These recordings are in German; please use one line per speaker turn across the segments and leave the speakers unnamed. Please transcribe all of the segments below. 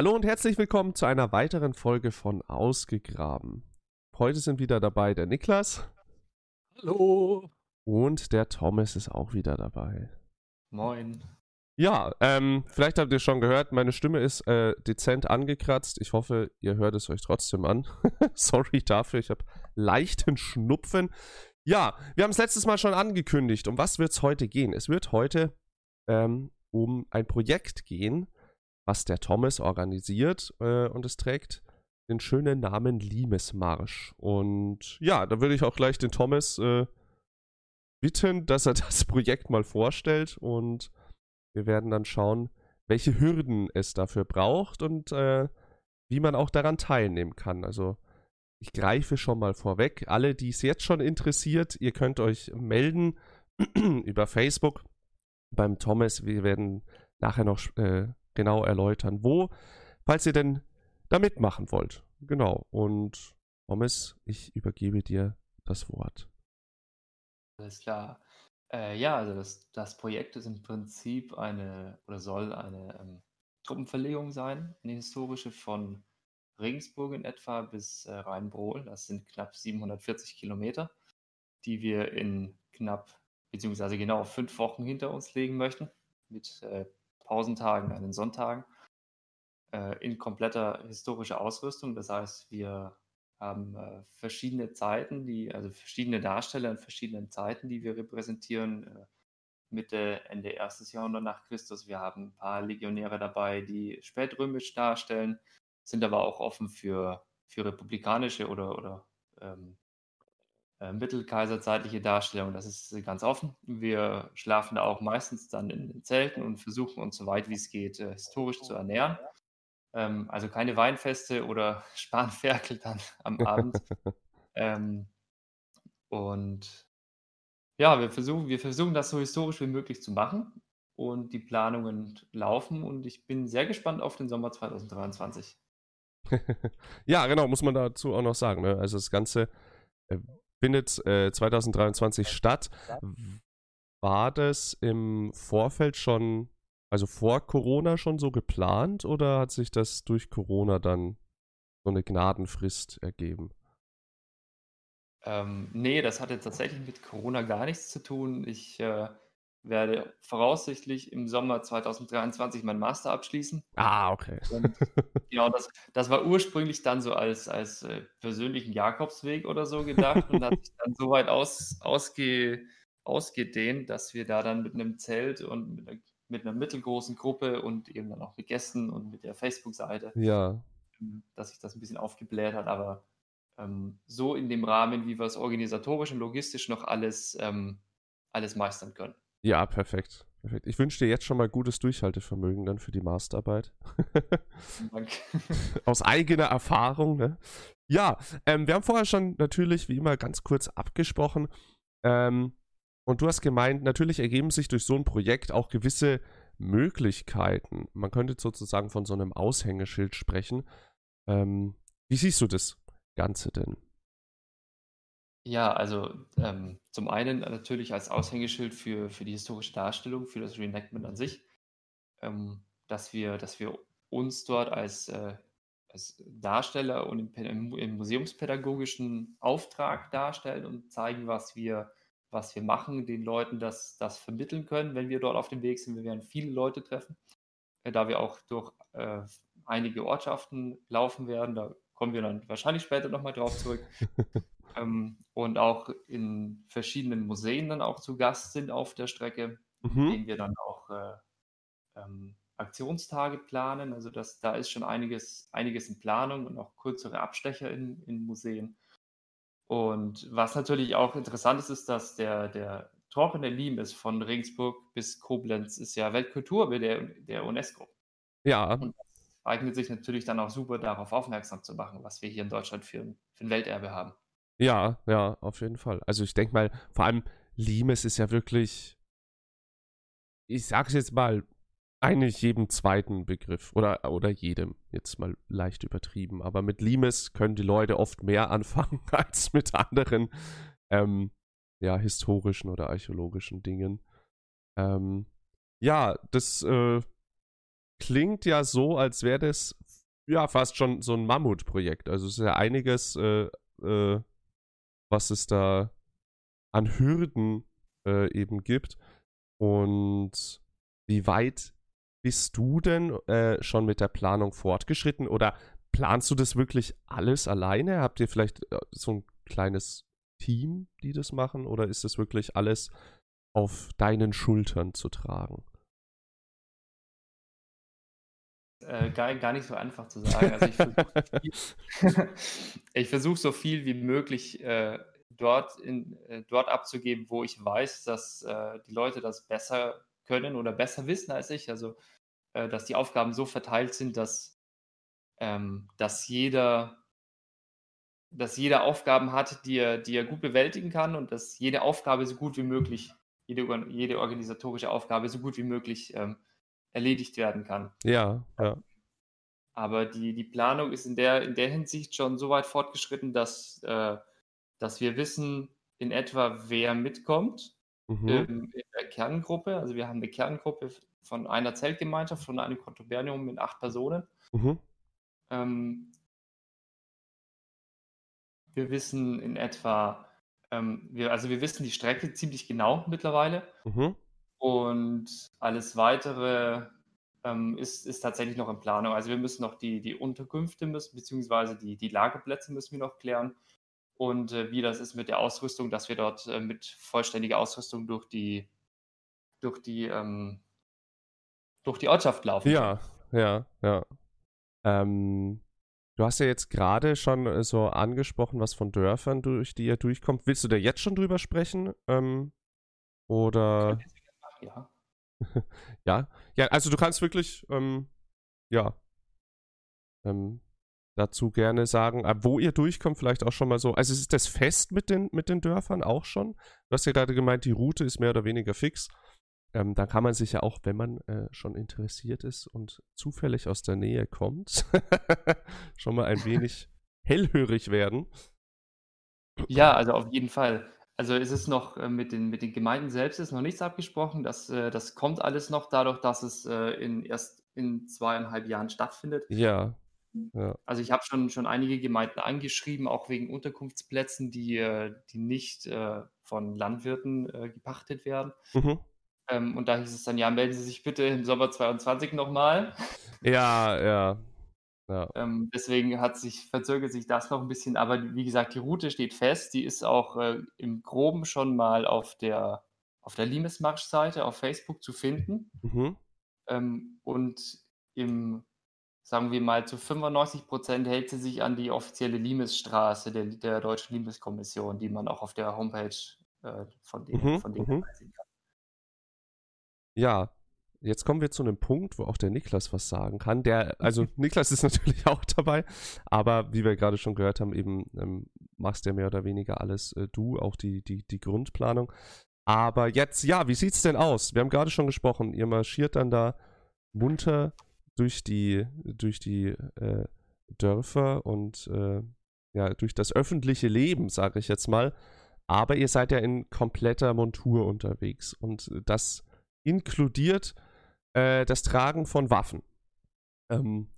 Hallo und herzlich willkommen zu einer weiteren Folge von Ausgegraben. Heute sind wieder dabei der Niklas.
Hallo.
Und der Thomas ist auch wieder dabei.
Moin.
Ja, ähm, vielleicht habt ihr schon gehört, meine Stimme ist äh, dezent angekratzt. Ich hoffe, ihr hört es euch trotzdem an. Sorry dafür, ich habe leichten Schnupfen. Ja, wir haben es letztes Mal schon angekündigt. Um was wird es heute gehen? Es wird heute ähm, um ein Projekt gehen, was der Thomas organisiert äh, und es trägt den schönen Namen Limesmarsch. Und ja, da würde ich auch gleich den Thomas äh, bitten, dass er das Projekt mal vorstellt und wir werden dann schauen, welche Hürden es dafür braucht und äh, wie man auch daran teilnehmen kann. Also ich greife schon mal vorweg. Alle, die es jetzt schon interessiert, ihr könnt euch melden über Facebook beim Thomas. Wir werden nachher noch äh, genau erläutern, wo, falls ihr denn da mitmachen wollt. Genau. Und Thomas, ich übergebe dir das Wort.
Alles klar. Äh, ja, also das, das Projekt ist im Prinzip eine oder soll eine ähm, Truppenverlegung sein, eine historische von Regensburg in etwa bis äh, Rheinbrohl. Das sind knapp 740 Kilometer, die wir in knapp, beziehungsweise genau fünf Wochen hinter uns legen möchten, mit äh, Pausentagen an den Sonntagen äh, in kompletter historischer Ausrüstung. Das heißt, wir haben äh, verschiedene Zeiten, die, also verschiedene Darsteller in verschiedenen Zeiten, die wir repräsentieren. Äh, Mitte, Ende erstes Jahrhundert nach Christus. Wir haben ein paar Legionäre dabei, die spätrömisch darstellen, sind aber auch offen für, für republikanische oder, oder ähm, äh, mittelkaiserzeitliche Darstellung. Das ist ganz offen. Wir schlafen da auch meistens dann in den Zelten und versuchen uns so weit wie es geht äh, historisch zu ernähren. Ähm, also keine Weinfeste oder Spanferkel dann am Abend. ähm, und ja, wir versuchen, wir versuchen das so historisch wie möglich zu machen und die Planungen laufen und ich bin sehr gespannt auf den Sommer 2023.
ja, genau, muss man dazu auch noch sagen. Ne? Also das Ganze äh, findet äh, 2023 statt. War das im Vorfeld schon, also vor Corona schon so geplant oder hat sich das durch Corona dann so eine Gnadenfrist ergeben?
Ähm, nee, das hatte tatsächlich mit Corona gar nichts zu tun. Ich äh, werde voraussichtlich im Sommer 2023 meinen Master abschließen.
Ah, okay. Und
genau, das, das war ursprünglich dann so als, als äh, persönlichen Jakobsweg oder so gedacht und hat sich dann so weit aus, ausge, ausgedehnt, dass wir da dann mit einem Zelt und mit einer, mit einer mittelgroßen Gruppe und eben dann auch mit Gästen und mit der Facebook-Seite,
ja.
Ähm, dass sich das ein bisschen aufgebläht hat, aber ähm, so in dem Rahmen, wie wir es organisatorisch und logistisch noch alles, ähm, alles meistern können.
Ja, perfekt. perfekt. Ich wünsche dir jetzt schon mal gutes Durchhaltevermögen dann für die Masterarbeit.
Danke.
Aus eigener Erfahrung, ne? Ja, ähm, wir haben vorher schon natürlich, wie immer, ganz kurz abgesprochen. Ähm, und du hast gemeint, natürlich ergeben sich durch so ein Projekt auch gewisse Möglichkeiten. Man könnte sozusagen von so einem Aushängeschild sprechen. Ähm, wie siehst du das Ganze denn?
Ja, also ähm, zum einen natürlich als Aushängeschild für, für die historische Darstellung, für das Reenactment an sich, ähm, dass, wir, dass wir uns dort als, äh, als Darsteller und im, im, museumspädagogischen Auftrag darstellen und zeigen, was wir, was wir machen, den Leuten das, das vermitteln können, wenn wir dort auf dem Weg sind. Wir werden viele Leute treffen, äh, da wir auch durch äh, einige Ortschaften laufen werden. Da kommen wir dann wahrscheinlich später nochmal drauf zurück. ähm, und auch in verschiedenen Museen dann auch zu Gast sind auf der Strecke, mhm. in denen wir dann auch äh, ähm, Aktionstage planen. Also das, da ist schon einiges, einiges in Planung und auch kürzere Abstecher in, in Museen. Und was natürlich auch interessant ist, ist, dass der, der Torpener ist von Regensburg bis Koblenz ist ja Weltkulturerbe der, der UNESCO.
Ja.
Und das eignet sich natürlich dann auch super darauf aufmerksam zu machen, was wir hier in Deutschland für, für ein Welterbe haben.
Ja, ja, auf jeden Fall. Also ich denke mal, vor allem Limes ist ja wirklich, ich sag's jetzt mal, eigentlich jedem zweiten Begriff oder, oder jedem, jetzt mal leicht übertrieben. Aber mit Limes können die Leute oft mehr anfangen als mit anderen, ähm, ja, historischen oder archäologischen Dingen. Ähm, ja, das äh, klingt ja so, als wäre das ja fast schon so ein Mammutprojekt. Also es ist ja einiges, äh, äh, was es da an Hürden äh, eben gibt. Und wie weit bist du denn äh, schon mit der Planung fortgeschritten oder planst du das wirklich alles alleine? Habt ihr vielleicht äh, so ein kleines Team, die das machen oder ist das wirklich alles auf deinen Schultern zu tragen?
Äh, gar, gar nicht so einfach zu sagen. Also ich versuche versuch so viel wie möglich äh, dort, in, äh, dort abzugeben, wo ich weiß, dass äh, die Leute das besser können oder besser wissen als ich. Also äh, dass die Aufgaben so verteilt sind, dass, ähm, dass jeder dass jeder Aufgaben hat, die er, die er gut bewältigen kann und dass jede Aufgabe so gut wie möglich, jede, jede organisatorische Aufgabe so gut wie möglich ähm, erledigt werden kann.
Ja, ja.
Aber die, die Planung ist in der, in der Hinsicht schon so weit fortgeschritten, dass, äh, dass wir wissen in etwa, wer mitkommt mhm. ähm, in der Kerngruppe. Also wir haben eine Kerngruppe von einer Zeltgemeinschaft, von einem Kontubernium mit acht Personen. Mhm. Ähm, wir wissen in etwa, ähm, wir, also wir wissen die Strecke ziemlich genau mittlerweile. Mhm. Und alles weitere ähm, ist, ist tatsächlich noch in Planung. Also wir müssen noch die, die Unterkünfte müssen, beziehungsweise die, die Lagerplätze müssen wir noch klären. Und äh, wie das ist mit der Ausrüstung, dass wir dort äh, mit vollständiger Ausrüstung durch die, durch die, ähm, durch die Ortschaft laufen.
Ja, ja, ja. Ähm, du hast ja jetzt gerade schon äh, so angesprochen, was von Dörfern, durch die ihr durchkommt. Willst du da jetzt schon drüber sprechen? Ähm, oder? Ja. ja. Ja, also du kannst wirklich, ähm, ja, ähm, dazu gerne sagen, wo ihr durchkommt, vielleicht auch schon mal so. Also ist das fest mit den, mit den Dörfern auch schon? Du hast ja gerade gemeint, die Route ist mehr oder weniger fix. Ähm, dann kann man sich ja auch, wenn man äh, schon interessiert ist und zufällig aus der Nähe kommt, schon mal ein wenig hellhörig werden.
Ja, also auf jeden Fall. Also ist es noch äh, mit, den, mit den Gemeinden selbst ist noch nichts abgesprochen. Das, äh, das kommt alles noch dadurch, dass es äh, in, erst in zweieinhalb Jahren stattfindet.
Ja. ja.
Also ich habe schon, schon einige Gemeinden angeschrieben, auch wegen Unterkunftsplätzen, die, die nicht von Landwirten gepachtet werden. Mhm. Ähm, und da hieß es dann, ja, melden Sie sich bitte im Sommer 22 nochmal.
Ja, ja. Ja.
Ähm, deswegen hat sich, verzögert sich das noch ein bisschen, aber wie gesagt, die Route steht fest. Die ist auch äh, im Groben schon mal auf der, auf der Limesmarsch-Seite auf Facebook zu finden. Mhm. Ähm, und im, sagen wir mal, zu 95 Prozent hält sie sich an die offizielle Limesstraße der, der Deutschen Limeskommission, die man auch auf der Homepage äh, von denen, mhm. von denen mhm. sehen kann.
Ja, Jetzt kommen wir zu einem Punkt, wo auch der Niklas was sagen kann. Der, also Niklas ist natürlich auch dabei, aber wie wir gerade schon gehört haben, eben ähm, machst ja mehr oder weniger alles äh, du, auch die, die, die Grundplanung. Aber jetzt, ja, wie sieht's denn aus? Wir haben gerade schon gesprochen, ihr marschiert dann da munter durch die, durch die äh, Dörfer und äh, ja, durch das öffentliche Leben, sage ich jetzt mal. Aber ihr seid ja in kompletter Montur unterwegs und das inkludiert äh, das Tragen von Waffen. Ähm,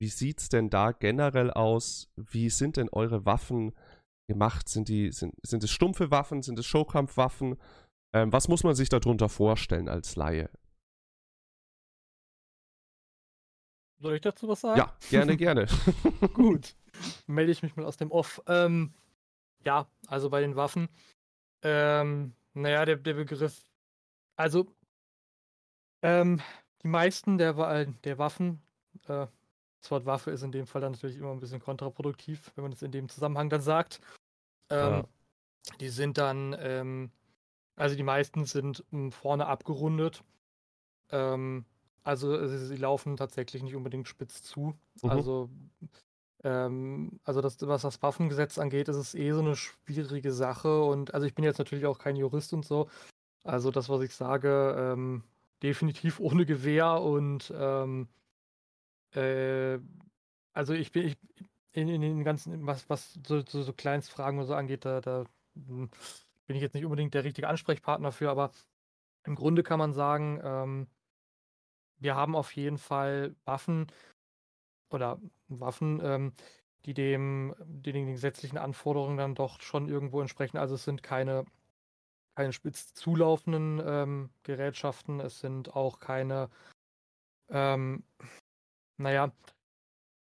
wie sieht es denn da generell aus? Wie sind denn eure Waffen gemacht? Sind, die, sind, sind es stumpfe Waffen? Sind es Showkampfwaffen? Ähm, was muss man sich darunter vorstellen als Laie?
Soll ich dazu was sagen?
Ja, gerne, gerne.
Gut, melde ich mich mal aus dem Off. Ähm, ja, also bei den Waffen. Ähm, naja, der, der Begriff. Also, ähm, die meisten der, der Waffen, äh, das Wort Waffe ist in dem Fall dann natürlich immer ein bisschen kontraproduktiv, wenn man es in dem Zusammenhang dann sagt. Ähm, ja. Die sind dann, ähm, also die meisten sind um, vorne abgerundet. Ähm, also sie, sie, laufen tatsächlich nicht unbedingt spitz zu. Mhm. Also, ähm, also das, was das Waffengesetz angeht, ist es eh so eine schwierige Sache. Und also ich bin jetzt natürlich auch kein Jurist und so. Also das, was ich sage, ähm, definitiv ohne Gewehr und ähm, äh, also ich bin ich, in, in, den ganzen, was, was so, so, so Kleinstfragen und so angeht, da, da hm, bin ich jetzt nicht unbedingt der richtige Ansprechpartner für, aber im Grunde kann man sagen, ähm, wir haben auf jeden Fall Waffen, oder Waffen, ähm, die dem, die den gesetzlichen Anforderungen dann doch schon irgendwo entsprechen. Also es sind keine, keine spitz zulaufenden ähm, Gerätschaften, es sind auch keine, ähm, naja.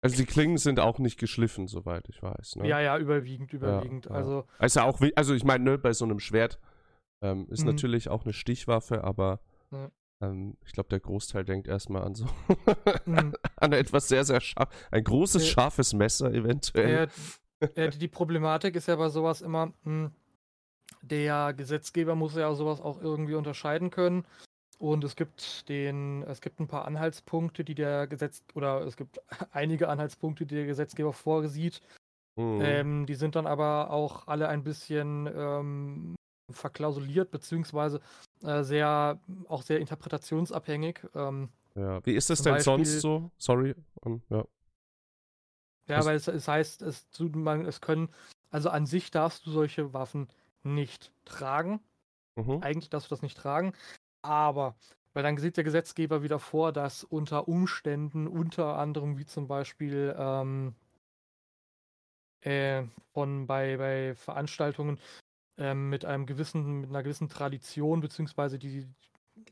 Also die Klingen sind auch nicht geschliffen, soweit ich weiß. Ne?
Ja, ja, überwiegend, überwiegend.
Ja, ja.
Also,
also auch, also ich meine, ne, bei so einem Schwert ähm, ist
Mhm.
natürlich auch eine Stichwaffe, aber
Ja.
ähm, ich glaube, der Großteil denkt erstmal an so
Mhm.
an etwas sehr, sehr scharf, ein großes,
Äh,
scharfes Messer eventuell.
Ja, ja, die, die Problematik ist ja bei sowas immer, mh, der Gesetzgeber muss ja sowas auch irgendwie unterscheiden können. Und es gibt den, es gibt ein paar Anhaltspunkte, die der Gesetz oder es gibt einige Anhaltspunkte, die der Gesetzgeber vorsieht.
Mhm.
Ähm, die sind dann aber auch alle ein bisschen ähm, verklausuliert, beziehungsweise äh, sehr, auch sehr interpretationsabhängig. Ähm,
ja. Wie ist das denn sonst
Beispiel-
so? Sorry. ähm, ja.
Ja, weil es, es heißt, es, man, es können, also an sich darfst du solche Waffen nicht tragen.
Mhm.
Eigentlich darfst du das nicht tragen. Aber, weil dann sieht der Gesetzgeber wieder vor, dass unter Umständen, unter anderem wie zum Beispiel ähm, äh, von bei, bei Veranstaltungen ähm, mit einem gewissen, mit einer gewissen Tradition, beziehungsweise die,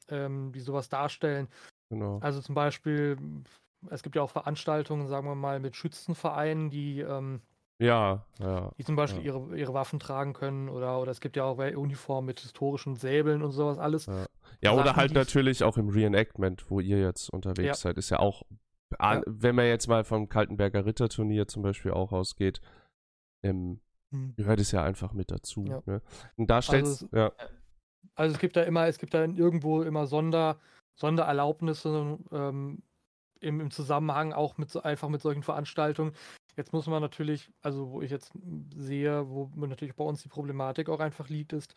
ähm, die sowas darstellen,
Genau.
also zum Beispiel, es gibt ja auch Veranstaltungen, sagen wir mal, mit Schützenvereinen, die, ähm,
Ja, ja.
die zum Beispiel
Ja.
ihre, ihre Waffen tragen können oder, oder es gibt ja auch Uniformen mit historischen Säbeln und sowas alles.
Ja, ja oder halt natürlich auch im Reenactment, wo ihr jetzt unterwegs
Ja.
seid, ist ja auch,
Ja.
wenn man jetzt mal vom Kaltenberger Ritterturnier zum Beispiel auch ausgeht, ähm,
Hm.
gehört es ja einfach mit dazu.
Ja.
Ne? Und da stellst
es-
ja,
Also es gibt da immer, es gibt da irgendwo immer Sonder, Sondererlaubnisse ähm, im, im Zusammenhang auch mit einfach mit solchen Veranstaltungen. Jetzt muss man natürlich, also wo ich jetzt sehe, wo natürlich bei uns die Problematik auch einfach liegt, ist,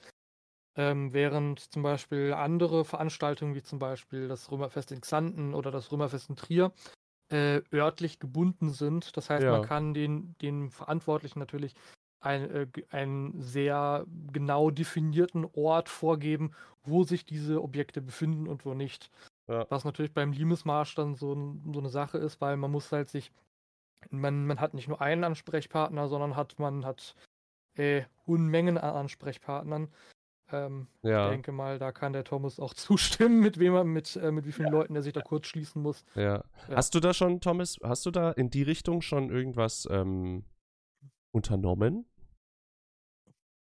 ähm, während zum Beispiel andere Veranstaltungen, wie zum Beispiel das Römerfest in Xanten oder das Römerfest in Trier, äh, örtlich gebunden sind. Das heißt,
Ja.
man kann den, den Verantwortlichen natürlich ein, äh, einen sehr genau definierten Ort vorgeben, wo sich diese Objekte befinden und wo nicht.
Ja.
Was natürlich beim Limesmarsch dann so, so eine Sache ist, weil man muss halt sich, man, man hat nicht nur einen Ansprechpartner, sondern hat man hat äh, Unmengen an Ansprechpartnern. Ähm, Ich
ja,
denke mal, da kann der Thomas auch zustimmen, mit wem er, mit, äh, mit wie vielen Leuten er sich da kurz schließen muss.
ja.
Ja.
Hast du da schon, Thomas, hast du da in die Richtung schon irgendwas ähm, unternommen?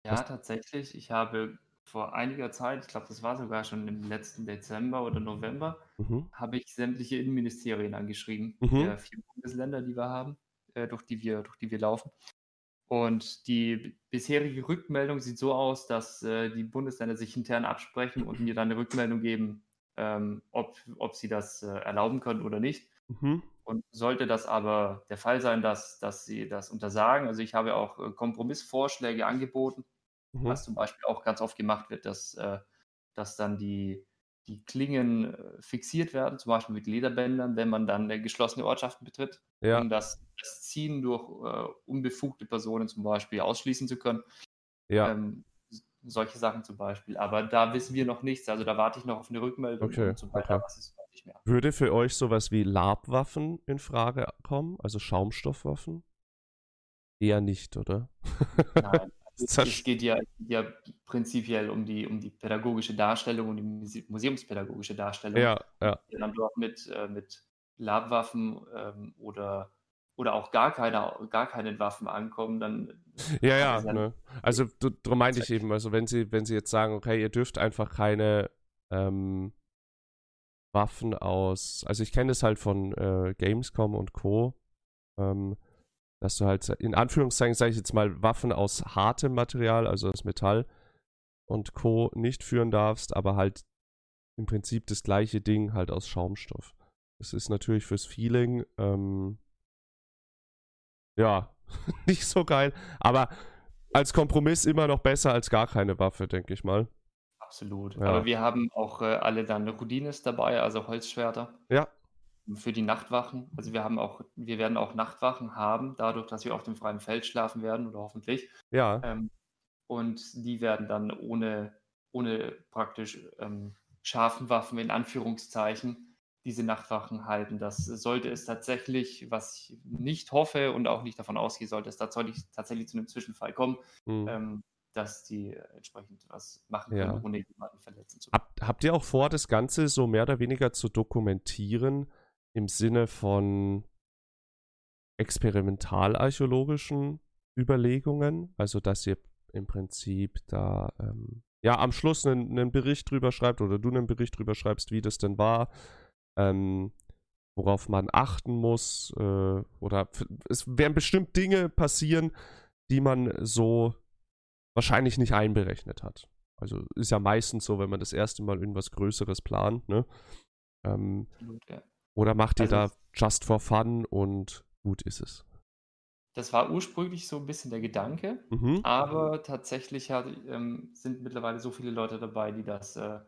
Ja,
Was-
tatsächlich. Ich habe vor einiger Zeit, ich glaube, das war sogar schon im letzten Dezember oder November,
Mhm.
habe ich sämtliche Innenministerien angeschrieben,
Mhm.
der vier Bundesländer, die wir haben, äh, durch die wir, durch die wir laufen. Und die bisherige Rückmeldung sieht so aus, dass äh, die Bundesländer sich intern absprechen und mir dann eine Rückmeldung geben, ähm, ob, ob sie das äh, erlauben können oder nicht.
Mhm.
Und sollte das aber der Fall sein, dass, dass sie das untersagen, also ich habe auch äh, Kompromissvorschläge angeboten,
Mhm.
was zum Beispiel auch ganz oft gemacht wird, dass, äh, dass dann die, die Klingen äh, fixiert werden, zum Beispiel mit Lederbändern, wenn man dann äh, geschlossene Ortschaften betritt,
Ja,
um das, das Ziehen durch äh, unbefugte Personen zum Beispiel ausschließen zu können.
ja.
Ähm, solche Sachen zum Beispiel. Aber da wissen wir noch nichts. Also da warte ich noch auf eine Rückmeldung
Okay,
und sobald
okay.
da was ist.
Würde für euch sowas wie Labwaffen in Frage kommen, also Schaumstoffwaffen? Eher nicht, oder?
Nein, es, geht ja, ja prinzipiell um die, um die pädagogische Darstellung und die Muse- museumspädagogische Darstellung.
Ja, ja.
die dann dort mit, äh, mit Labwaffen ähm, oder, oder auch gar keine, gar keine Waffen ankommen, dann
Ja, ja, ne? Also darum meinte ich eben, also wenn sie, wenn sie jetzt sagen, okay, ihr dürft einfach keine ähm, Waffen aus, also ich kenne das halt von äh, Gamescom und Co., ähm, dass du halt in Anführungszeichen, sage ich jetzt mal, Waffen aus hartem Material, also aus Metall und Co. nicht führen darfst, aber halt im Prinzip das gleiche Ding halt aus Schaumstoff. Das ist natürlich fürs Feeling, ähm, ja, nicht so geil, aber als Kompromiss immer noch besser als gar keine Waffe, denke ich mal.
absolut.
Ja.
Aber wir haben auch äh, alle dann Rudines dabei, also Holzschwerter
Ja,
für die Nachtwachen. Also wir haben auch, wir werden auch Nachtwachen haben, dadurch, dass wir auf dem freien Feld schlafen werden oder hoffentlich.
ja,
Ähm, und die werden dann ohne, ohne praktisch ähm, scharfen Waffen in Anführungszeichen diese Nachtwachen halten. Das sollte es tatsächlich, was ich nicht hoffe und auch nicht davon ausgehe, sollte es tatsächlich, tatsächlich zu einem Zwischenfall kommen,
Hm.
ähm, dass die entsprechend was machen können,
Ja.
ohne jemanden verletzen zu
Habt, habt ihr auch vor, das Ganze so mehr oder weniger zu dokumentieren im Sinne von experimentalarchäologischen Überlegungen? Also, dass ihr im Prinzip da ähm, ja am Schluss einen, einen Bericht drüber schreibt oder du einen Bericht drüber schreibst, wie das denn war, ähm, worauf man achten muss äh, oder es werden bestimmt Dinge passieren, die man so wahrscheinlich nicht einberechnet hat. Also ist ja meistens so, wenn man das erste Mal irgendwas Größeres plant, ne? Ähm,
Absolut, ja.
Oder macht ihr
Also-
da just for fun und gut ist es?
Das war ursprünglich so ein bisschen der Gedanke,
Mhm.
aber tatsächlich hat, ähm, sind mittlerweile so viele Leute dabei, die das äh,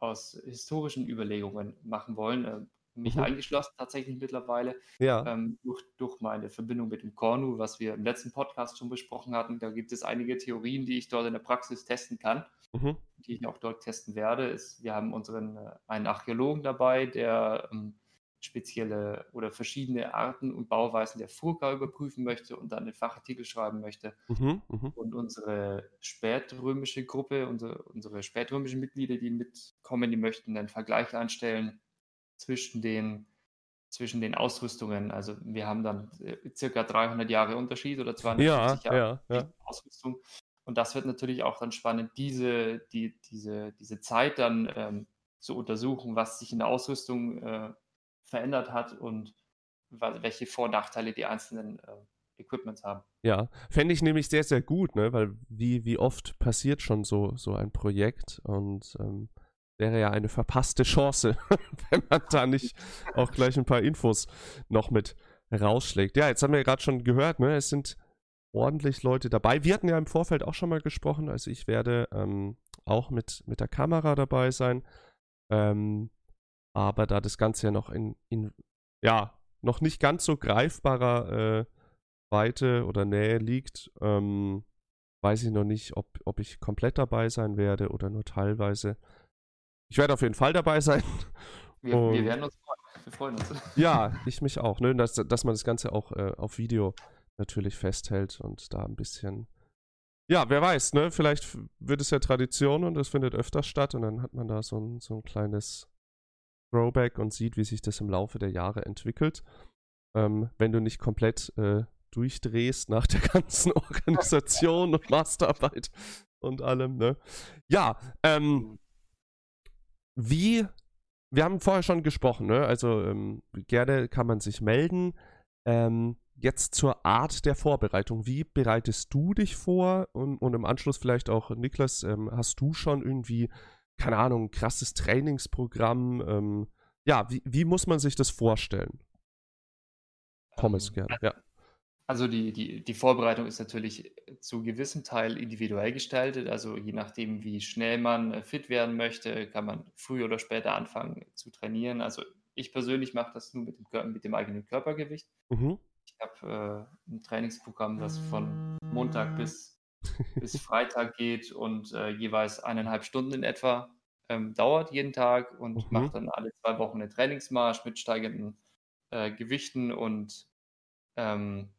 aus historischen Überlegungen machen wollen. Äh, mich
Mhm.
eingeschlossen tatsächlich mittlerweile.
Ja.
ähm, durch, durch meine Verbindung mit dem Cornu, was wir im letzten Podcast schon besprochen hatten. Da gibt es einige Theorien, die ich dort in der Praxis testen kann,
Mhm.
die ich auch dort testen werde. Ist, wir haben unseren äh, einen Archäologen dabei, der ähm, spezielle oder verschiedene Arten und Bauweisen der Furka überprüfen möchte und dann den Fachartikel schreiben möchte.
Mhm. Mhm.
Und unsere spätrömische Gruppe, unsere, unsere spätrömischen Mitglieder, die mitkommen, die möchten einen Vergleich anstellen zwischen den, zwischen den Ausrüstungen. Also wir haben dann äh, circa 300 Jahre Unterschied oder
Ja,
250 Jahre
ja, ja.
Ausrüstung. Und das wird natürlich auch dann spannend, diese, die, diese, diese Zeit dann ähm, zu untersuchen, was sich in der Ausrüstung äh, verändert hat und welche Vor- und Nachteile die einzelnen äh, Equipments haben.
Ja, fände ich nämlich sehr, sehr gut, ne? Weil wie, wie oft passiert schon so, so ein Projekt und ähm, wäre ja eine verpasste Chance, wenn man da nicht auch gleich ein paar Infos noch mit rausschlägt. Ja, jetzt haben wir gerade schon gehört, ne? Es sind ordentlich Leute dabei. Wir hatten ja im Vorfeld auch schon mal gesprochen, also ich werde ähm, auch mit, mit der Kamera dabei sein. Ähm, aber da das Ganze ja noch in, in ja, noch nicht ganz so greifbarer äh, Weite oder Nähe liegt, ähm, weiß ich noch nicht, ob, ob ich komplett dabei sein werde oder nur teilweise. Ich werde auf jeden Fall dabei sein.
Wir, wir
Und-
werden uns freuen. Wir freuen uns.
Ja, ich mich auch, ne? Dass, dass man das Ganze auch äh, auf Video natürlich festhält und da ein bisschen. Ja, wer weiß, ne? Vielleicht wird es ja Tradition und es findet öfter statt und dann hat man da so ein, so ein kleines Throwback und sieht, wie sich das im Laufe der Jahre entwickelt. Ähm, wenn du nicht komplett äh, durchdrehst nach der ganzen Organisation und Masterarbeit und allem, ne? Ja, ähm, wie, wir haben vorher schon gesprochen, ne? Also ähm, gerne kann man sich melden. Ähm, jetzt zur Art der Vorbereitung. Wie bereitest du dich vor? Und, und im Anschluss vielleicht auch, Niklas, ähm, hast du schon irgendwie, keine Ahnung, ein krasses Trainingsprogramm? Ähm, ja, wie, wie muss man sich das vorstellen? Pommes
Ähm,
gerne, ja.
Also die, die, die Vorbereitung ist natürlich zu gewissem Teil individuell gestaltet. Also je nachdem, wie schnell man äh, fit werden möchte, kann man früher oder später anfangen zu trainieren. Also ich persönlich mache das nur mit dem, mit dem eigenen Körpergewicht.
Mhm.
Ich habe äh, ein Trainingsprogramm, das von Montag bis, bis Freitag geht und äh, jeweils eineinhalb Stunden in etwa ähm, dauert jeden Tag und
Mhm.
mache dann alle zwei Wochen einen Trainingsmarsch mit steigenden äh, Gewichten und, ähm,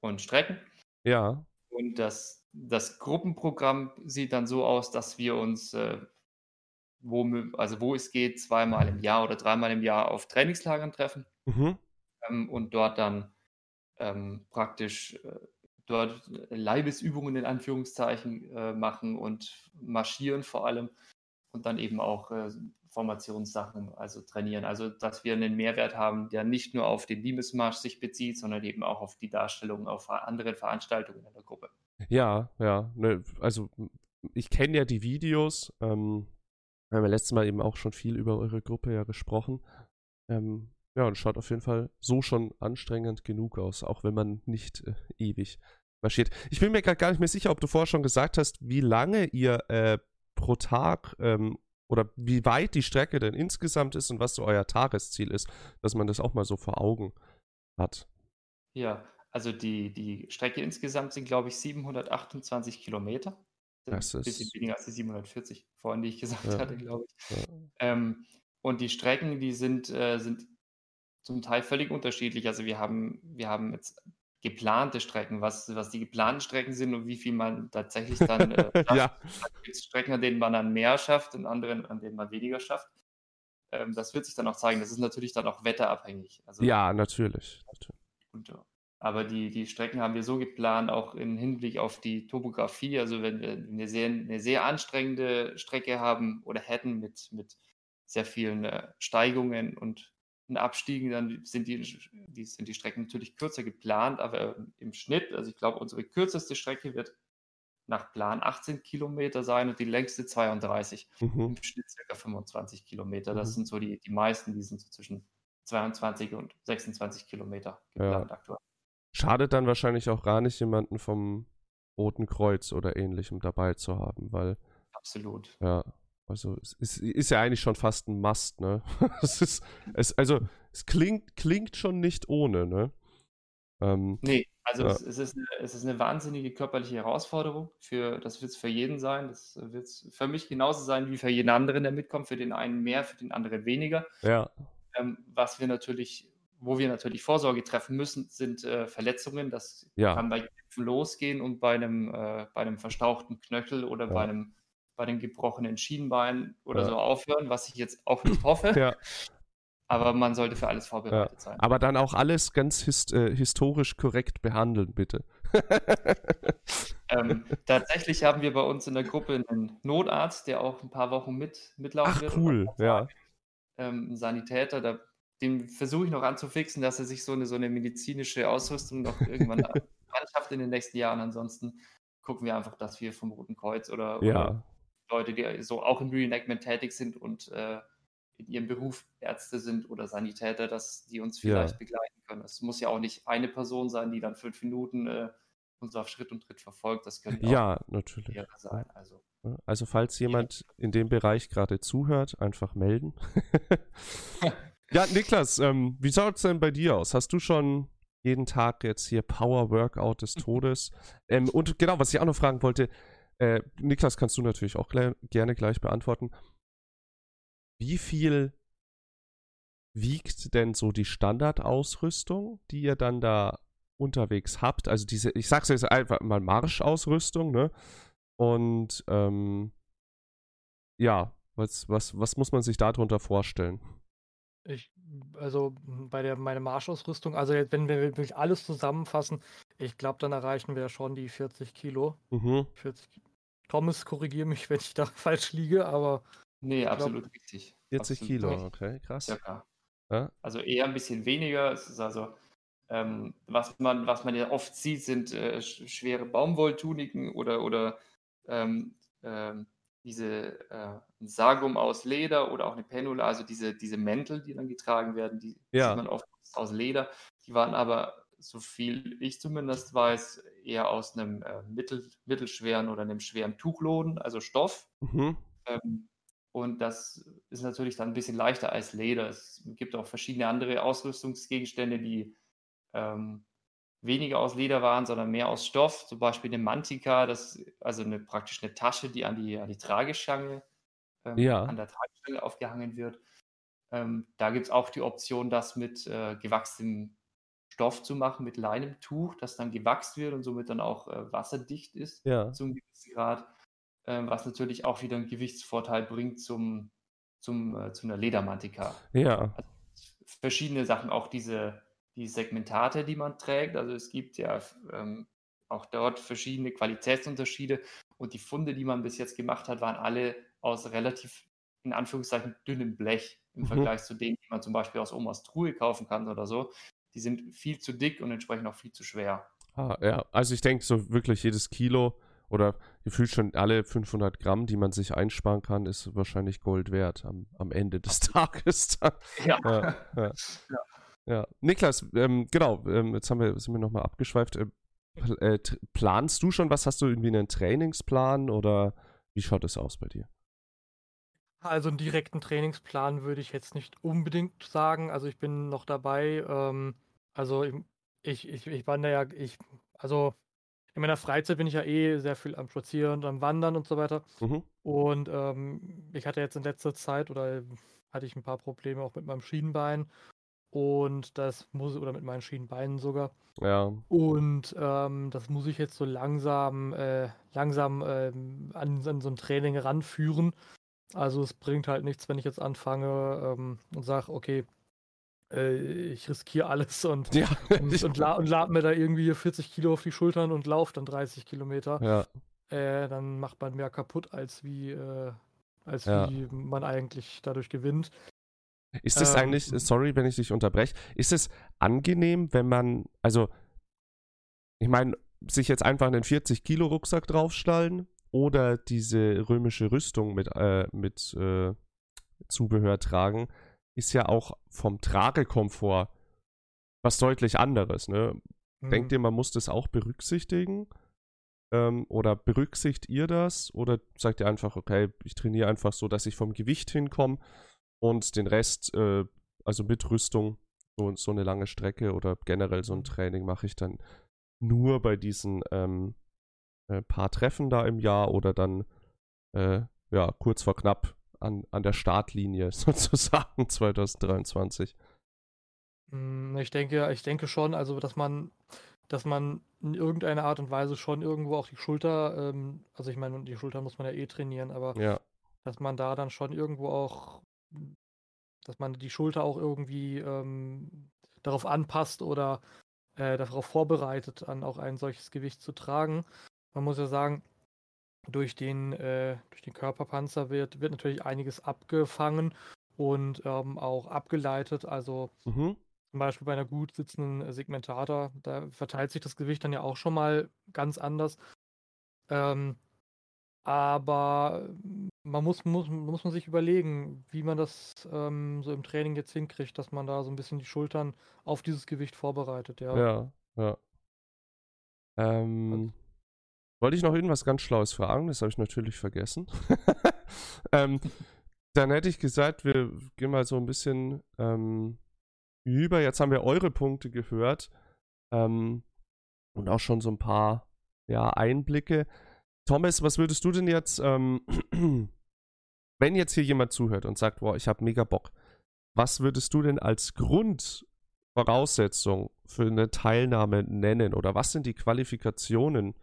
und Strecken.
Ja.
Und das, das Gruppenprogramm sieht dann so aus, dass wir uns, äh, wo, also wo es geht, zweimal im Jahr oder dreimal im Jahr auf Trainingslagern treffen
Mhm.
ähm, und dort dann ähm, praktisch äh, dort Leibesübungen in Anführungszeichen äh, machen und marschieren vor allem und dann eben auch äh, Formationssachen, also trainieren. Also dass wir einen Mehrwert haben, der nicht nur auf den Liebesmarsch sich bezieht, sondern eben auch auf die Darstellung auf anderen Veranstaltungen in der Gruppe.
Ja, ja. Ne, also ich kenne ja die Videos. Ähm, wir haben ja letztes Mal eben auch schon viel über eure Gruppe ja gesprochen. Ähm, ja, und schaut auf jeden Fall so schon anstrengend genug aus, auch wenn man nicht äh, ewig marschiert. Ich bin mir gerade gar nicht mehr sicher, ob du vorher schon gesagt hast, wie lange ihr äh, pro Tag ähm, oder wie weit die Strecke denn insgesamt ist und was so euer Tagesziel ist, dass man das auch mal so vor Augen hat.
Ja, also die, die Strecke insgesamt sind, glaube ich, 728 Kilometer.
Das
ein bisschen
ist-
weniger als die 740 vorhin, die ich gesagt
Ja.
hatte, glaube ich.
Ja.
Ähm, Und die Strecken, die sind, äh, sind zum Teil völlig unterschiedlich. Also wir haben, wir haben jetzt geplante Strecken, was, was die geplanten Strecken sind und wie viel man tatsächlich dann äh,
ja,
Es gibt Strecken, an denen man dann mehr schafft und anderen, an denen man weniger schafft. Ähm, das wird sich dann auch zeigen. Das ist natürlich dann auch wetterabhängig. Also,
ja, natürlich.
und, äh, aber die, die Strecken haben wir so geplant, auch im Hinblick auf die Topografie. Also wenn wir eine sehr, eine sehr anstrengende Strecke haben oder hätten mit, mit sehr vielen äh, Steigungen und Abstiegen, dann sind die, die, sind die Strecken natürlich kürzer geplant, aber im Schnitt, also ich glaube, unsere kürzeste Strecke wird nach Plan 18 Kilometer sein und die längste 32.
Mhm.
Im Schnitt circa 25 Kilometer. Das
Mhm.
sind so die, die meisten, die sind so zwischen 22 und 26 Kilometer geplant aktuell.
Schadet dann wahrscheinlich auch gar nicht, jemanden vom Roten Kreuz oder ähnlichem dabei zu haben, weil,
Absolut.
ja, also es ist, ist ja eigentlich schon fast ein Must, ne? es ist, es, also es klingt, klingt schon nicht ohne, ne? Ähm,
Nee, also
Ja.
es, es, ist eine, es ist eine wahnsinnige körperliche Herausforderung. Für, das wird es für jeden sein. Das wird es für mich genauso sein wie für jeden anderen, der mitkommt. Für den einen mehr, für den anderen weniger.
ja,
Ähm, was wir natürlich, wo wir natürlich Vorsorge treffen müssen, sind äh, Verletzungen. Das
Ja.
kann bei Kämpfen losgehen und bei einem, äh, bei einem verstauchten Knöchel oder
Ja.
bei einem bei einem gebrochenen Schienbein oder
Ja.
so aufhören, was ich jetzt auch nicht hoffe.
ja.
Aber man sollte für alles vorbereitet sein.
Aber dann auch alles ganz hist äh, historisch korrekt behandeln, bitte.
Ähm, tatsächlich haben wir bei uns in der Gruppe einen Notarzt, der auch ein paar Wochen mit, mitlaufen
Ach,
wird.
cool, ja.
ähm, einen Sanitäter, da, den versuche ich noch anzufixen, dass er sich so eine, so eine medizinische Ausrüstung noch irgendwann anschafft in den nächsten Jahren. Ansonsten gucken wir einfach, dass wir vom Roten Kreuz oder, oder
Ja,
Leute, die so auch im Reenactment tätig sind und äh, in ihrem Beruf Ärzte sind oder Sanitäter, dass die uns
Ja.
vielleicht begleiten können. Es muss ja auch nicht eine Person sein, die dann fünf Minuten äh, uns auf Schritt und Tritt verfolgt. Das können auch
ja, natürlich.
mehrere sein. Also
Ja, Also falls jemand in dem Bereich gerade zuhört, einfach melden. ja, Niklas, ähm, wie schaut es denn bei dir aus? Hast du schon jeden Tag jetzt hier Power Workout des Todes? ähm, und genau, was ich auch noch fragen wollte, äh, Niklas, kannst du natürlich auch gerne gleich beantworten. Wie viel wiegt denn so die Standardausrüstung, die ihr dann da unterwegs habt? Also diese, ich sag's jetzt einfach mal Marschausrüstung, ne? Und ähm, ja, was, was, was muss man sich darunter vorstellen?
Ich, also bei der meine Marschausrüstung, also jetzt, wenn wir wirklich alles zusammenfassen, ich glaube, dann erreichen wir schon die 40 Kilo.
Mhm.
40 Ki- Thomas, korrigiere mich, wenn ich da falsch liege, aber
nee,
glaub,
absolut richtig.
40
Absolut
Kilo,
richtig.
okay, krass.
Circa.
Ja,
Also eher ein bisschen weniger. Es ist also, ähm, was man, was man ja oft sieht, sind äh, sch schwere Baumwolltuniken oder, oder ähm, ähm, diese äh, ein Sagum aus Leder oder auch eine Penula, also diese, diese Mäntel, die dann getragen werden, die
Ja.
sieht man oft aus Leder. Die waren aber, so viel ich zumindest weiß, eher aus einem äh, mittel, mittelschweren oder einem schweren Tuchloden, also Stoff.
mhm.
Ähm, und das ist natürlich dann ein bisschen leichter als Leder. Es gibt auch verschiedene andere Ausrüstungsgegenstände, die ähm, weniger aus Leder waren, sondern mehr aus Stoff. Zum Beispiel eine Mantika, das also eine, praktisch eine Tasche, die an die, an die Tragestange, ähm,
Ja.
an der Tragestange aufgehangen wird. Ähm, da gibt es auch die Option, das mit äh, gewachsenem Stoff zu machen, mit Leinentuch, das dann gewachst wird und somit dann auch äh, wasserdicht ist
Ja,
zum gewissen Grad, ähm, was natürlich auch wieder einen Gewichtsvorteil bringt zum, zum, äh, zu einer Ledermantika.
ja,
Verschiedene Sachen, auch diese die Segmentate, die man trägt. Also es gibt ja ähm, auch dort verschiedene Qualitätsunterschiede und die Funde, die man bis jetzt gemacht hat, waren alle aus relativ, in Anführungszeichen, dünnem Blech im
Mhm.
Vergleich zu denen, die man zum Beispiel aus Omas Truhe kaufen kann oder so. Die sind viel zu dick und entsprechend auch viel zu schwer.
ah, ja. Also ich denke so wirklich jedes Kilo oder gefühlt schon alle 500 Gramm, die man sich einsparen kann, ist wahrscheinlich Gold wert am, am Ende des Tages. dann.
Ja.
Ja, ja. ja. Niklas, ähm, genau, ähm, jetzt haben wir, sind wir nochmal abgeschweift. Äh, t- planst du schon was? Hast du irgendwie einen Trainingsplan oder wie schaut es aus bei dir?
Also einen direkten Trainingsplan würde ich jetzt nicht unbedingt sagen. Also ich bin noch dabei. Ähm, also ich, ich, ich, ich wandere ja, ich, also in meiner Freizeit bin ich ja eh sehr viel am Spazieren am Wandern und so weiter.
Mhm.
Und ähm, ich hatte jetzt in letzter Zeit oder hatte ich ein paar Probleme auch mit meinem Schienenbein. Und das muss, oder mit meinen Schienenbeinen sogar.
Ja.
Und ähm, das muss ich jetzt so langsam, äh, langsam ähm, an, an so ein Training ranführen. Also es bringt halt nichts, wenn ich jetzt anfange ähm, und sage, okay, äh, ich riskiere alles und,
Ja.
und, und, la und lad mir da irgendwie 40 Kilo auf die Schultern und laufe dann 30 Kilometer.
ja.
Äh, dann macht man mehr kaputt, als wie, äh, als
Ja.
wie man eigentlich dadurch gewinnt.
Ist es
Ähm,
eigentlich, sorry, wenn ich dich unterbreche, ist es angenehm, wenn man, also, ich meine, sich jetzt einfach einen 40-Kilo-Rucksack draufstallen oder diese römische Rüstung mit, äh, mit äh, Zubehör tragen, ist ja auch vom Tragekomfort was deutlich anderes, ne? Denkt
Hm.
ihr, man muss das auch berücksichtigen? Ähm, oder berücksichtigt ihr das? Oder sagt ihr einfach, okay, ich trainiere einfach so, dass ich vom Gewicht hinkomme und den Rest, äh, also mit Rüstung, so, so eine lange Strecke oder generell so ein Training mache ich dann nur bei diesen ähm, äh, paar Treffen da im Jahr oder dann äh, ja kurz vor knapp an, an der Startlinie sozusagen 2023.
Mm, Ich denke, ich denke schon, also dass man, dass man in irgendeiner Art und Weise schon irgendwo auch die Schulter, ähm, also ich meine, die Schulter muss man ja eh trainieren, aber
Ja,
dass man da dann schon irgendwo auch, dass man die Schulter auch irgendwie ähm, darauf anpasst oder äh, darauf vorbereitet, an auch ein solches Gewicht zu tragen. Man muss ja sagen, durch den, äh, durch den Körperpanzer wird, wird natürlich einiges abgefangen und ähm, auch abgeleitet. Also
mhm.
zum Beispiel bei einer gut sitzenden Segmentator, da verteilt sich das Gewicht dann ja auch schon mal ganz anders. Ähm, aber man muss, muss, muss man sich überlegen, wie man das ähm, so im Training jetzt hinkriegt, dass man da so ein bisschen die Schultern auf dieses Gewicht vorbereitet, ja.
Ja, ja. Ähm, wollte ich noch irgendwas ganz Schlaues fragen? Das habe ich natürlich vergessen. ähm, dann hätte ich gesagt, wir gehen mal so ein bisschen ähm, über. Jetzt haben wir eure Punkte gehört ähm, und auch schon so ein paar ja, Einblicke. Thomas, was würdest du denn jetzt, ähm, wenn jetzt hier jemand zuhört und sagt, boah, ich habe mega Bock, was würdest du denn als Grundvoraussetzung für eine Teilnahme nennen? Oder was sind die Qualifikationen,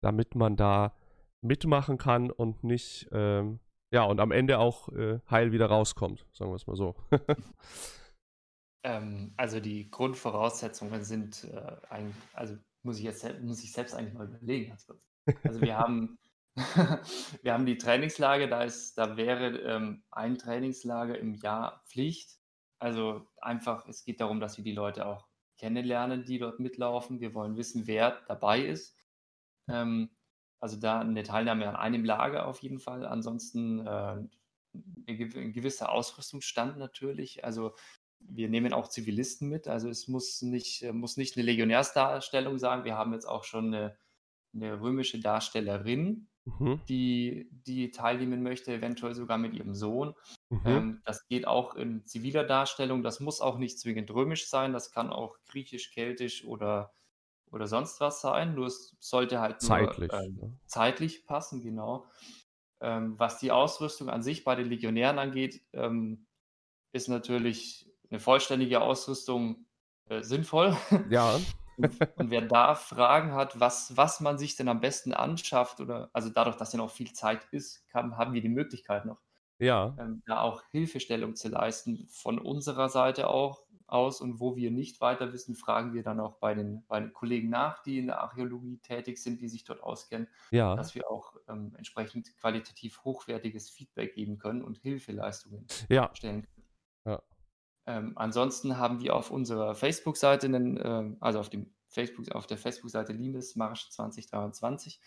damit man da mitmachen kann und nicht, ähm, ja, und am Ende auch äh, heil wieder rauskommt, sagen wir es mal so.
Ähm, also die Grundvoraussetzungen sind äh, eigentlich, also muss ich jetzt muss ich selbst eigentlich mal überlegen. Also wir haben wir haben die Trainingslager, da ist, da wäre ähm, ein Trainingslager im Jahr Pflicht. Also einfach, es geht darum, dass wir die Leute auch kennenlernen, die dort mitlaufen. Wir wollen wissen, wer dabei ist. Ähm, also da eine Teilnahme an einem Lager auf jeden Fall. Ansonsten äh, ein gewisser Ausrüstungsstand natürlich. Also wir nehmen auch Zivilisten mit. Also es muss nicht, äh, muss nicht eine Legionärsdarstellung sein. Wir haben jetzt auch schon eine, eine römische Darstellerin,
mhm.
die, die teilnehmen möchte, eventuell sogar mit ihrem Sohn.
Mhm.
Ähm, das geht auch in ziviler Darstellung. Das muss auch nicht zwingend römisch sein. Das kann auch griechisch, keltisch oder, oder sonst was sein. Nur es sollte halt nur
Zeitlich.
ähm,
ne?
zeitlich passen, genau. Ähm, was die Ausrüstung an sich bei den Legionären angeht, ähm, ist natürlich eine vollständige Ausrüstung äh, sinnvoll.
Ja,
Und, und wer da Fragen hat, was, was man sich denn am besten anschafft, oder also dadurch, dass ja noch viel Zeit ist, kann, haben wir die Möglichkeit noch,
ja,
ähm, da auch Hilfestellung zu leisten, von unserer Seite auch aus. Und wo wir nicht weiter wissen, fragen wir dann auch bei den, bei den Kollegen nach, die in der Archäologie tätig sind, die sich dort auskennen
ja,
dass wir auch ähm, entsprechend qualitativ hochwertiges Feedback geben können und Hilfeleistungen
ja,
stellen können.
Ja.
Ähm, ansonsten haben wir auf unserer Facebook-Seite, ähm, also auf, dem Facebook, auf der Facebook-Seite Limes Marsch 2023,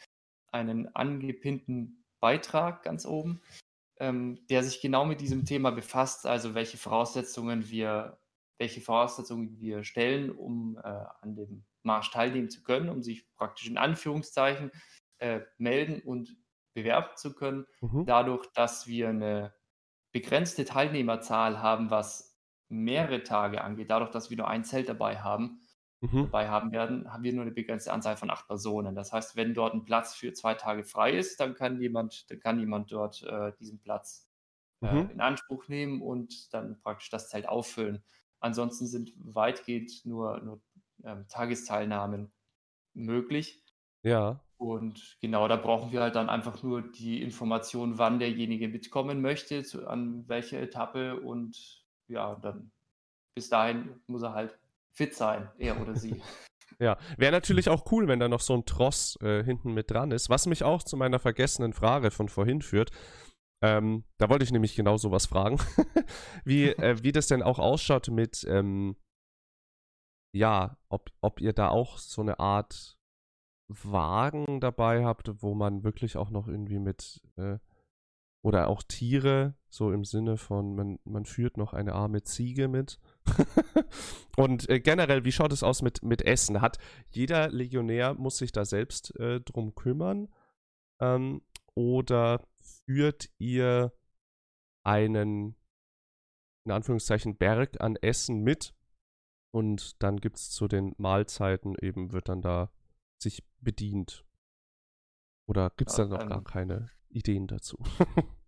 einen angepinnten Beitrag ganz oben, ähm, der sich genau mit diesem Thema befasst, also welche Voraussetzungen wir, welche Voraussetzungen wir stellen, um äh, an dem Marsch teilnehmen zu können, um sich praktisch in Anführungszeichen äh, melden und bewerben zu können
mhm.
dadurch, dass wir eine begrenzte Teilnehmerzahl haben, was mehrere Tage angeht, dadurch, dass wir nur ein Zelt dabei haben,
Mhm.
dabei haben werden, haben wir nur eine begrenzte Anzahl von acht Personen. Das heißt, wenn dort ein Platz für zwei Tage frei ist, dann kann jemand, dann kann jemand dort äh, diesen Platz äh, mhm. in Anspruch nehmen und dann praktisch das Zelt auffüllen. Ansonsten sind weitgehend nur, nur ähm, Tagesteilnahmen möglich.
Ja.
Und genau, da brauchen wir halt dann einfach nur die Information, wann derjenige mitkommen möchte, zu, an welche Etappe und ja, dann bis dahin muss er halt fit sein, er oder sie.
Ja, wäre natürlich auch cool, wenn da noch so ein Tross äh, hinten mit dran ist. Was mich auch zu meiner vergessenen Frage von vorhin führt. Ähm, da wollte ich nämlich genau sowas fragen. wie, äh, wie das denn auch ausschaut mit, ähm, ja, ob, ob ihr da auch so eine Art Wagen dabei habt, wo man wirklich auch noch irgendwie mit, äh, oder auch Tiere, so im Sinne von, man, man führt noch eine arme Ziege mit. und äh, generell, wie schaut es aus mit, mit Essen? Hat jeder Legionär, muss sich da selbst äh, drum kümmern? Ähm, oder führt ihr einen, in Anführungszeichen, Berg an Essen mit? Und dann gibt es zu den Mahlzeiten eben, wird dann da sich bedient? Oder gibt es ja, da noch ähm, gar keine Ideen dazu?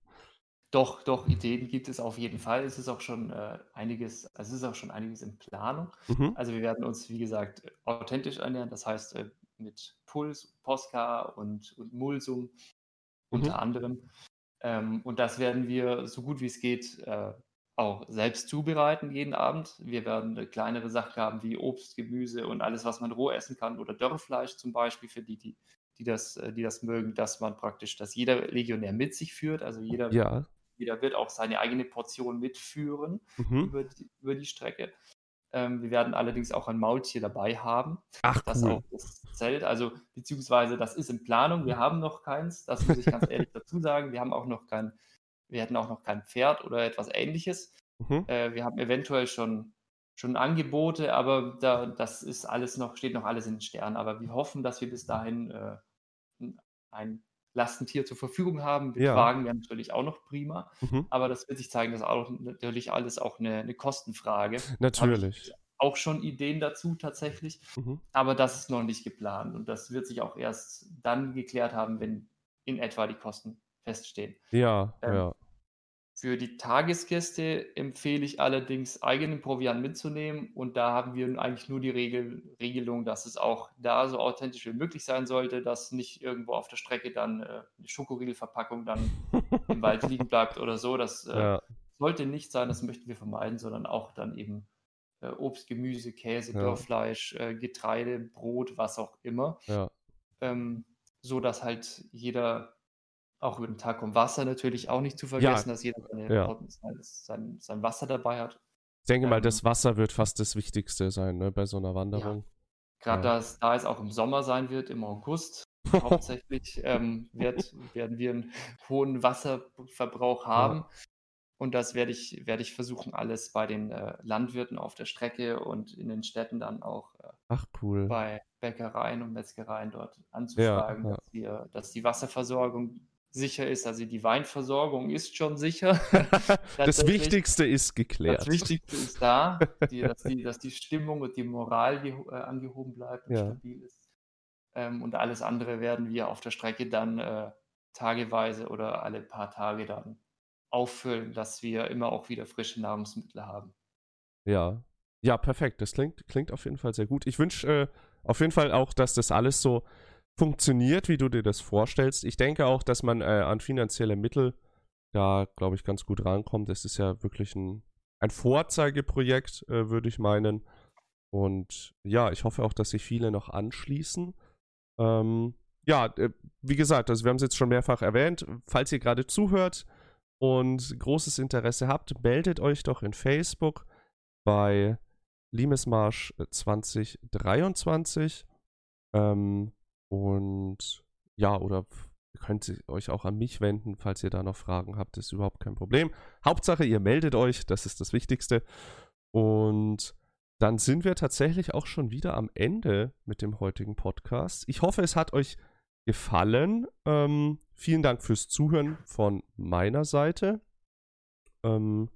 Doch, doch, Ideen gibt es auf jeden Fall. Es ist auch schon äh, einiges, also es ist auch schon einiges in Planung. Mhm. Also wir werden uns, wie gesagt, authentisch ernähren, das heißt äh, mit Puls, Posca und, und Mulsum mhm. unter anderem. Ähm, und das werden wir so gut wie es geht äh, auch selbst zubereiten jeden Abend. Wir werden kleinere Sachen haben wie Obst, Gemüse und alles, was man roh essen kann oder Dörrfleisch zum Beispiel für die, die, die, das, äh, die das mögen, dass man praktisch, dass jeder Legionär mit sich führt. Also jeder
ja
jeder wird auch seine eigene Portion mitführen mhm. über, die, über die Strecke. Ähm, wir werden allerdings auch ein Maultier dabei haben.
Ach,
das
cool.
auch das Zelt, also beziehungsweise das ist in Planung. Wir haben noch keins, das muss ich ganz ehrlich dazu sagen. Wir haben auch noch kein, wir hätten auch noch kein Pferd oder etwas ähnliches. Mhm. Äh, wir haben eventuell schon, schon Angebote, aber da, das ist alles noch, steht noch alles in den Sternen. Aber wir hoffen, dass wir bis dahin äh, ein Lastentier zur Verfügung haben. Mit ja. Wagen wäre natürlich auch noch prima. Mhm. Aber das wird sich zeigen, das ist auch natürlich alles auch eine, eine Kostenfrage.
Natürlich.
Auch schon Ideen dazu tatsächlich. Mhm. Aber das ist noch nicht geplant. Und das wird sich auch erst dann geklärt haben, wenn in etwa die Kosten feststehen.
Ja, ähm, ja.
Für die Tagesgäste empfehle ich allerdings, eigenen Proviant mitzunehmen. Und da haben wir eigentlich nur die Regel, Regelung, dass es auch da so authentisch wie möglich sein sollte, dass nicht irgendwo auf der Strecke dann äh, eine Schokoriegelverpackung dann im Wald liegen bleibt oder so. Das äh, ja. sollte nicht sein, das möchten wir vermeiden, sondern auch dann eben äh, Obst, Gemüse, Käse, ja. Dörrfleisch, äh, Getreide, Brot, was auch immer.
Ja.
Ähm, so dass halt jeder auch über den Tag kommt. Wasser natürlich auch nicht zu vergessen, ja. dass jeder seine, ja. sein, sein, Wasser dabei hat.
Ich denke ähm, mal, das Wasser wird fast das Wichtigste sein ne, bei so einer Wanderung. Ja.
Gerade ja. da, da es auch im Sommer sein wird, im August hauptsächlich, ähm, wird, werden wir einen hohen Wasserverbrauch haben. Und das werde ich, werde ich versuchen, alles bei den äh, Landwirten auf der Strecke und in den Städten dann auch äh,
Ach, cool.
bei Bäckereien und Metzgereien dort anzufragen, ja, Dass, wir, dass die Wasserversorgung sicher ist. Also die Weinversorgung ist schon sicher.
das Wichtigste ist geklärt.
Das Wichtigste ist da, die, dass, die, dass, die, Stimmung und die Moral die, äh, angehoben bleibt und ja. stabil ist. Ähm, und alles andere werden wir auf der Strecke dann äh, tageweise oder alle paar Tage dann auffüllen, dass wir immer auch wieder frische Nahrungsmittel haben.
Ja, ja, perfekt. Das klingt, klingt auf jeden Fall sehr gut. Ich wünsche äh, auf jeden Fall auch, dass das alles so funktioniert, wie du dir das vorstellst. Ich denke auch, dass man äh, an finanzielle Mittel da, glaube ich, ganz gut rankommt. Es ist ja wirklich ein, ein Vorzeigeprojekt, äh, würde ich meinen. Und ja, ich hoffe auch, dass sich viele noch anschließen. Ähm, ja, äh, wie gesagt, also wir haben es jetzt schon mehrfach erwähnt. Falls ihr gerade zuhört und großes Interesse habt, meldet euch doch in Facebook bei Limesmarsch 2023. Ähm, und ja, oder ihr könnt euch auch an mich wenden, falls ihr da noch Fragen habt, ist überhaupt kein Problem. Hauptsache, ihr meldet euch, das ist das Wichtigste. Und dann sind wir tatsächlich auch schon wieder am Ende mit dem heutigen Podcast. Ich hoffe, es hat euch gefallen. Ähm, vielen Dank fürs Zuhören von meiner Seite. Ähm,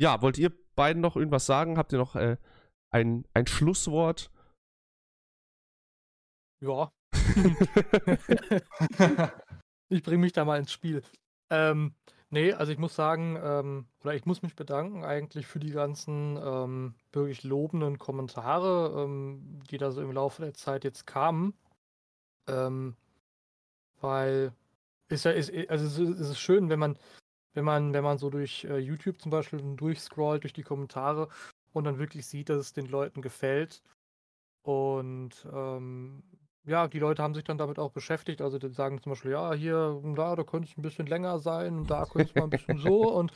ja, wollt ihr beiden noch irgendwas sagen? Habt ihr noch äh, ein, ein Schlusswort?
Ja, ich bringe mich da mal ins Spiel. Ähm, Nee, also ich muss sagen, ähm, oder ich muss mich bedanken eigentlich für die ganzen ähm, wirklich lobenden Kommentare, ähm, die da so im Laufe der Zeit jetzt kamen. Ähm, weil ist ja, ist, also es ist schön, wenn man, wenn man, wenn man so durch äh, YouTube zum Beispiel durchscrollt durch die Kommentare und dann wirklich sieht, dass es den Leuten gefällt. Und ähm, ja, die Leute haben sich dann damit auch beschäftigt. Also die sagen zum Beispiel, ja, hier, da, da könnte es ein bisschen länger sein und da könnte es mal ein bisschen so. Und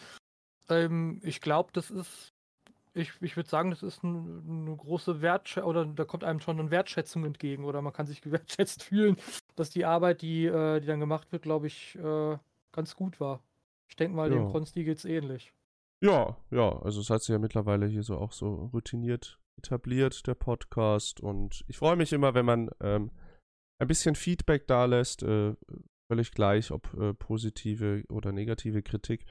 ähm, ich glaube, das ist, ich, ich würde sagen, das ist ein, eine große Wertschätzung, oder da kommt einem schon eine Wertschätzung entgegen oder man kann sich gewertschätzt fühlen, dass die Arbeit, die, äh, die dann gemacht wird, glaube ich, äh, ganz gut war. Ich denke mal, ja. dem Konsti geht es ähnlich.
Ja, ja, also es hat sich ja mittlerweile hier so auch so routiniert etabliert, der Podcast. Und ich freue mich immer, wenn man ähm, ein bisschen Feedback da lässt, äh, völlig gleich, ob äh, positive oder negative Kritik.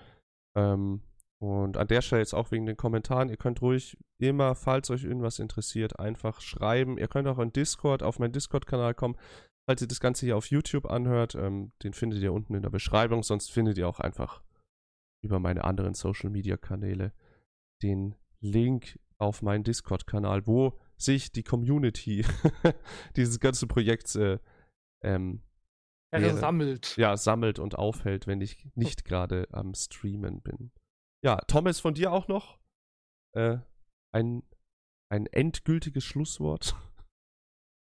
Ähm, und an der Stelle jetzt auch wegen den Kommentaren, ihr könnt ruhig immer, falls euch irgendwas interessiert, einfach schreiben. Ihr könnt auch in Discord, auf meinen Discord-Kanal kommen. Falls ihr das Ganze hier auf YouTube anhört, ähm, den findet ihr unten in der Beschreibung. Sonst findet ihr auch einfach über meine anderen Social-Media-Kanäle den Link auf meinen Discord-Kanal, wo sich die Community dieses ganze Projekts äh, ähm,
wäre, sammelt.
Ja, sammelt und aufhält, wenn ich nicht gerade am Streamen bin. Ja, Thomas, von dir auch noch äh, ein, ein endgültiges Schlusswort.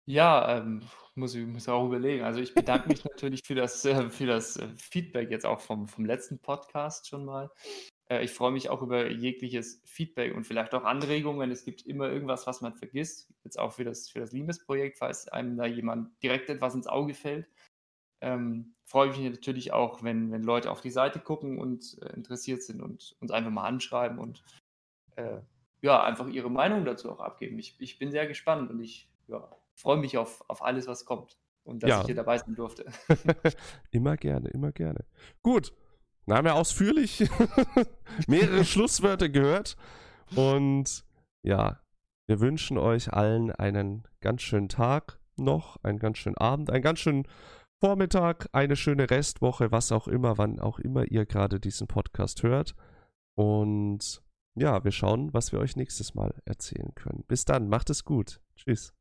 Ja, ähm, muss ich muss auch überlegen. Also ich bedanke mich natürlich für das, äh, für das äh, Feedback jetzt auch vom, vom letzten Podcast schon mal. Äh, ich freue mich auch über jegliches Feedback und vielleicht auch Anregungen. Es gibt immer irgendwas, was man vergisst. Jetzt auch für das, für das Limes-Projekt, falls einem da jemand direkt etwas ins Auge fällt. Ähm, freue ich mich natürlich auch, wenn, wenn Leute auf die Seite gucken und äh, interessiert sind und uns einfach mal anschreiben und äh, ja, einfach ihre Meinung dazu auch abgeben. Ich, ich bin sehr gespannt und ich ja, freue mich auf, auf alles, was kommt und dass ja. ich hier dabei sein durfte.
immer gerne, immer gerne. Gut, dann haben wir ausführlich mehrere Schlusswörter gehört. Und ja, wir wünschen euch allen einen ganz schönen Tag noch, einen ganz schönen Abend, einen ganz schönen Vormittag, eine schöne Restwoche, was auch immer, wann auch immer ihr gerade diesen Podcast hört. Und ja, wir schauen, was wir euch nächstes Mal erzählen können. Bis dann, macht es gut. Tschüss.